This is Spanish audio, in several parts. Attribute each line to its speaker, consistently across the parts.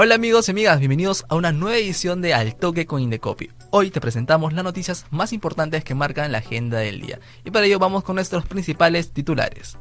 Speaker 1: Hola amigos y amigas, bienvenidos a una nueva edición de Al Toque con Indecopy. Hoy te presentamos las noticias más importantes que marcan la agenda del día. Y para ello vamos con nuestros principales titulares.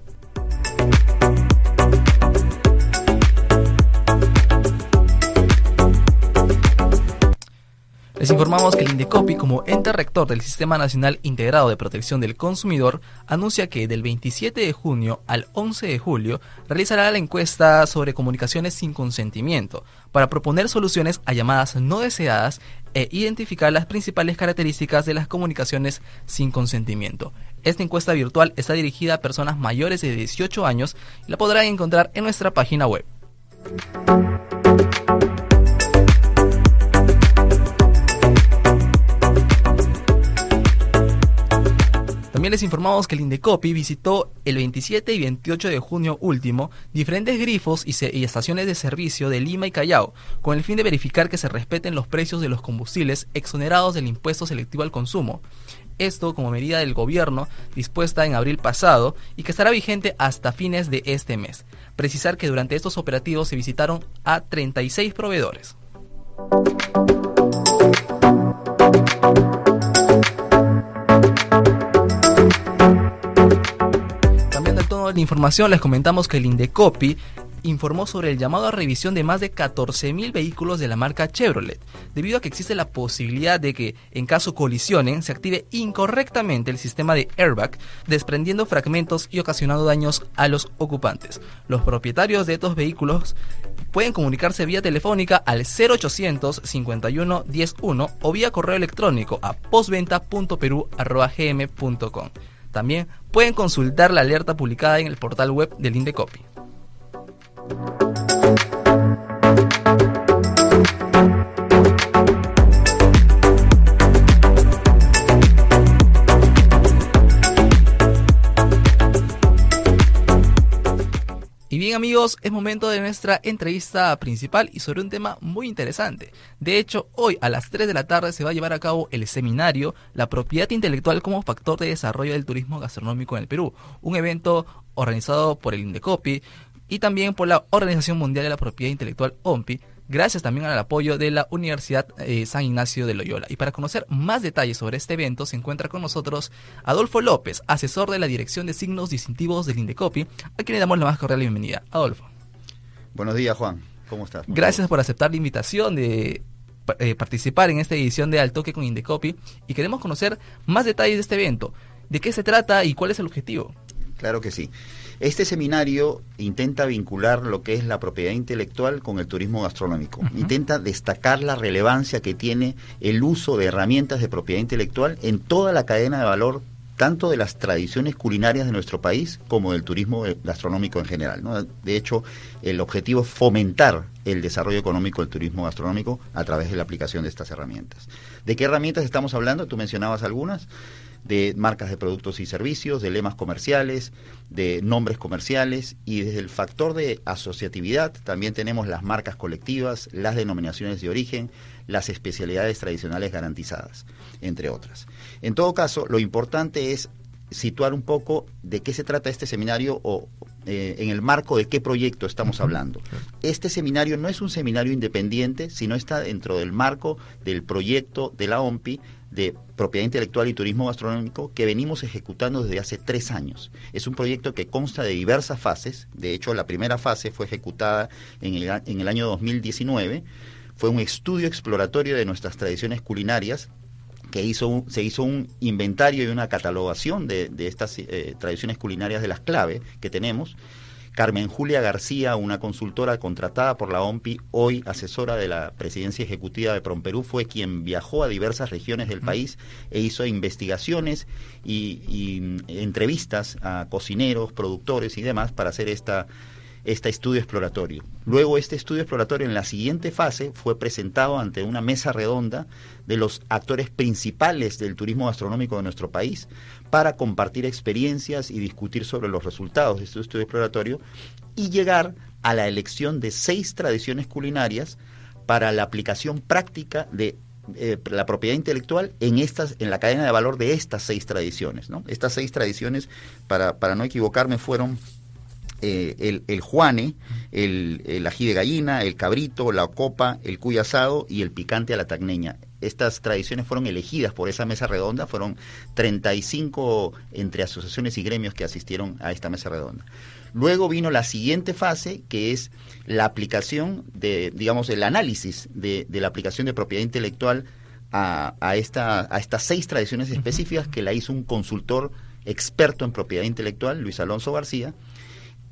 Speaker 1: Les informamos que el Indecopi, como ente rector del Sistema Nacional Integrado de Protección del Consumidor, anuncia que del 27 de junio al 11 de julio realizará la encuesta sobre comunicaciones sin consentimiento para proponer soluciones a llamadas no deseadas e identificar las principales características de las comunicaciones sin consentimiento. Esta encuesta virtual está dirigida a personas mayores de 18 años y la podrán encontrar en nuestra página web. Les informamos que el Indecopi visitó el 27 y 28 de junio último diferentes grifos y, estaciones de servicio de Lima y Callao, con el fin de verificar que se respeten los precios de los combustibles exonerados del impuesto selectivo al consumo. Esto como medida del gobierno dispuesta en abril pasado y que estará vigente hasta fines de este mes. Precisar que durante estos operativos se visitaron a 36 proveedores. La información les comentamos que el Indecopi informó sobre el llamado a revisión de más de 14.000 vehículos de la marca Chevrolet, debido a que existe la posibilidad de que, en caso colisionen, se active incorrectamente el sistema de airbag, desprendiendo fragmentos y ocasionando daños a los ocupantes. Los propietarios de estos vehículos pueden comunicarse vía telefónica al 0800 51 101 o vía correo electrónico a postventa.peru.gm.com. También pueden consultar la alerta publicada en el portal web del Indecopi. Amigos, es momento de nuestra entrevista principal y sobre un tema muy interesante. De hecho, hoy a las 3 de la tarde se va a llevar a cabo el seminario La propiedad intelectual como factor de desarrollo del turismo gastronómico en el Perú, un evento organizado por el Indecopi y también por la Organización Mundial de la Propiedad Intelectual OMPI, gracias también al apoyo de la Universidad eh, San Ignacio de Loyola. Y para conocer más detalles sobre este evento se encuentra con nosotros Adolfo López, asesor de la Dirección de Signos Distintivos del Indecopi, a quien le damos la más cordial bienvenida. Adolfo.
Speaker 2: Buenos días, Juan. ¿Cómo estás?
Speaker 1: Gracias por aceptar la invitación de eh, participar en esta edición de Al Toque con Indecopi y queremos conocer más detalles de este evento. ¿De qué se trata y cuál es el objetivo?
Speaker 2: Claro que sí. Este seminario intenta vincular lo que es la propiedad intelectual con el turismo gastronómico. Intenta destacar la relevancia que tiene el uso de herramientas de propiedad intelectual en toda la cadena de valor tanto de las tradiciones culinarias de nuestro país como del turismo gastronómico en general. De hecho, el objetivo es fomentar el desarrollo económico del turismo gastronómico a través de la aplicación de estas herramientas. ¿De qué herramientas estamos hablando? Tú mencionabas algunas de marcas de productos y servicios, de lemas comerciales, de nombres comerciales y desde el factor de asociatividad también tenemos las marcas colectivas, las denominaciones de origen, las especialidades tradicionales garantizadas, entre otras. En todo caso, lo importante es situar un poco de qué se trata este seminario o eh, en el marco de qué proyecto estamos hablando. Este seminario no es un seminario independiente, sino está dentro del marco del proyecto de la OMPI de propiedad intelectual y turismo gastronómico que venimos ejecutando desde hace tres años. Es un proyecto que consta de diversas fases. De hecho, la primera fase fue ejecutada en el, en el año 2019. Fue un estudio exploratorio de nuestras tradiciones culinarias que hizo se hizo un inventario y una catalogación de, estas eh, tradiciones culinarias de las clave que tenemos Carmen Julia García, una consultora contratada por la OMPI, hoy asesora de la presidencia ejecutiva de Promperú, fue quien viajó a diversas regiones del país e hizo investigaciones y, entrevistas a cocineros, productores y demás para hacer esta, este estudio exploratorio. Luego este estudio exploratorio en la siguiente fase fue presentado ante una mesa redonda de los actores principales del turismo gastronómico de nuestro país para compartir experiencias y discutir sobre los resultados de este estudio exploratorio y llegar a la elección de seis tradiciones culinarias para la aplicación práctica de eh, la propiedad intelectual en estas en la cadena de valor de estas seis tradiciones ¿no? estas seis tradiciones para, para no equivocarme fueron eh, el, el, juane, el, el, ají de gallina, el cabrito, la copa, el cuy asado y el picante a la tagneña. Estas tradiciones fueron elegidas por esa mesa redonda, fueron 35 entre asociaciones y gremios que asistieron a esta mesa redonda. Luego vino la siguiente fase, que es la aplicación de, digamos, el análisis de, de la aplicación de propiedad intelectual a, a, esta, a estas seis tradiciones específicas que la hizo un consultor experto en propiedad intelectual, Luis Alonso García,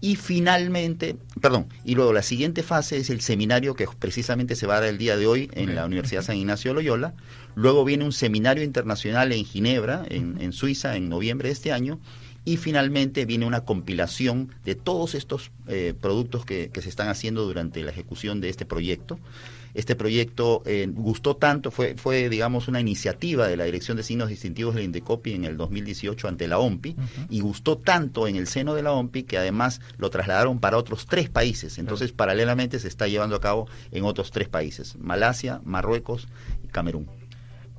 Speaker 2: y finalmente, perdón, y luego la siguiente fase es el seminario que precisamente se va a dar el día de hoy en la Universidad San Ignacio de Loyola. Luego viene un seminario internacional en Ginebra, en, en Suiza, en noviembre de este año. Y finalmente viene una compilación de todos estos eh, productos que, que, se están haciendo durante la ejecución de este proyecto. Este proyecto eh, gustó tanto, fue, fue, digamos, una iniciativa de la Dirección de Signos Distintivos del Indecopi en el 2018 ante la OMPI, uh -huh. y gustó tanto en el seno de la OMPI que además lo trasladaron para otros tres países. Entonces, uh -huh. paralelamente se está llevando a cabo en otros tres países, Malasia, Marruecos y Camerún.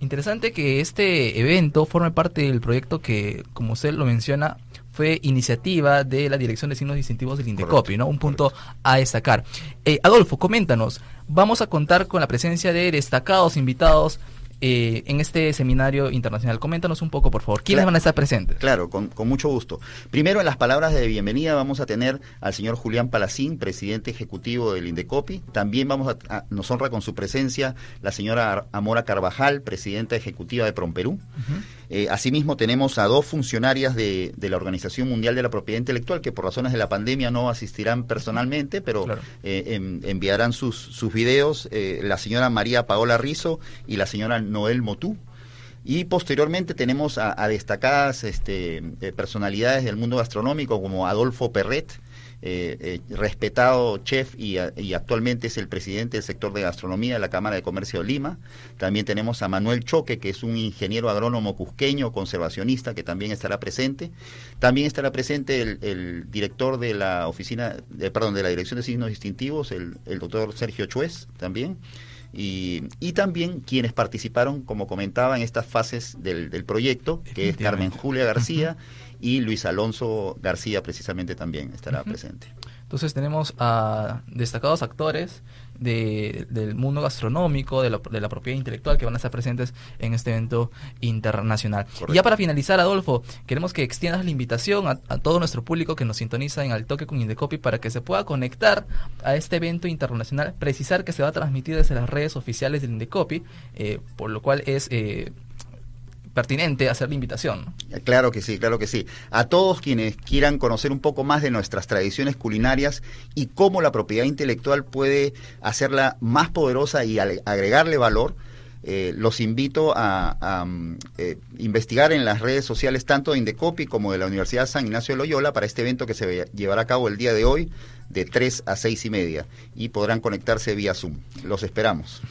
Speaker 1: Interesante que este evento forme parte del proyecto que, como usted lo menciona, fue iniciativa de la Dirección de Signos Distintivos del Indecopi, ¿no? Un punto correcto. a destacar. Eh, Adolfo, coméntanos, vamos a contar con la presencia de destacados invitados eh, en este seminario internacional. Coméntanos un poco, por favor. ¿Quiénes
Speaker 2: claro,
Speaker 1: van a estar presentes?
Speaker 2: Claro, con, con, mucho gusto. Primero, en las palabras de bienvenida vamos a tener al señor Julián Palacín, presidente ejecutivo del Indecopi. También vamos a, a, nos honra con su presencia la señora Amora Carvajal, presidenta ejecutiva de Promperú. Uh -huh. Eh, asimismo, tenemos a dos funcionarias de, de, la Organización Mundial de la Propiedad Intelectual que por razones de la pandemia no asistirán personalmente, pero claro. eh, en, enviarán sus, sus videos, eh, la señora María Paola Rizo y la señora Noel Motú. Y posteriormente tenemos a, a destacadas este, personalidades del mundo gastronómico como Adolfo Perret, eh, eh, respetado chef y, y, actualmente es el presidente del sector de gastronomía de la Cámara de Comercio de Lima. También tenemos a Manuel Choque, que es un ingeniero agrónomo cusqueño, conservacionista, que también estará presente. También estará presente el, el director de la oficina, de, perdón, de la Dirección de Signos Distintivos, el, el doctor Sergio Chuez, también. Y, y, también quienes participaron, como comentaba, en estas fases del, del proyecto, que es Carmen Julia García y Luis Alonso García precisamente también estará uh -huh. presente.
Speaker 1: Entonces tenemos a destacados actores de, del mundo gastronómico, de la, de la, propiedad intelectual que van a estar presentes en este evento internacional. Correcto. Y ya para finalizar, Adolfo, queremos que extiendas la invitación a, a, todo nuestro público que nos sintoniza en Al Toque con Indecopi para que se pueda conectar a este evento internacional, precisar que se va a transmitir desde las redes oficiales del Indecopi, eh, por lo cual es... Eh, pertinente hacer la invitación.
Speaker 2: Claro que sí, claro que sí. A todos quienes quieran conocer un poco más de nuestras tradiciones culinarias y cómo la propiedad intelectual puede hacerla más poderosa y agregarle valor, eh, los invito a, a eh, investigar en las redes sociales tanto de Indecopi como de la Universidad San Ignacio de Loyola para este evento que se llevará a cabo el día de hoy de 3 a 6 y media y podrán conectarse vía Zoom. Los esperamos.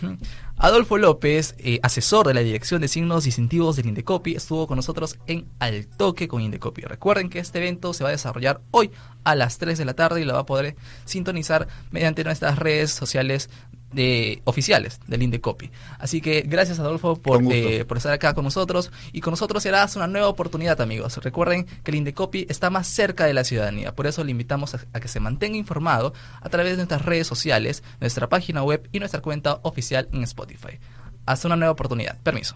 Speaker 1: Adolfo López, eh, asesor de la Dirección de Signos Distintivos del Indecopi, estuvo con nosotros en Al Toque con Indecopi. Recuerden que este evento se va a desarrollar hoy a las 3 de la tarde y lo va a poder sintonizar mediante nuestras redes sociales de, oficiales del Indecopi. Así que gracias Adolfo por, eh, por estar acá con nosotros y con nosotros será una nueva oportunidad amigos. Recuerden que el Indecopi está más cerca de la ciudadanía, por eso le invitamos a, a, que se mantenga informado a través de nuestras redes sociales, nuestra página web y nuestra cuenta oficial en Spotify. Hasta una nueva oportunidad. Permiso.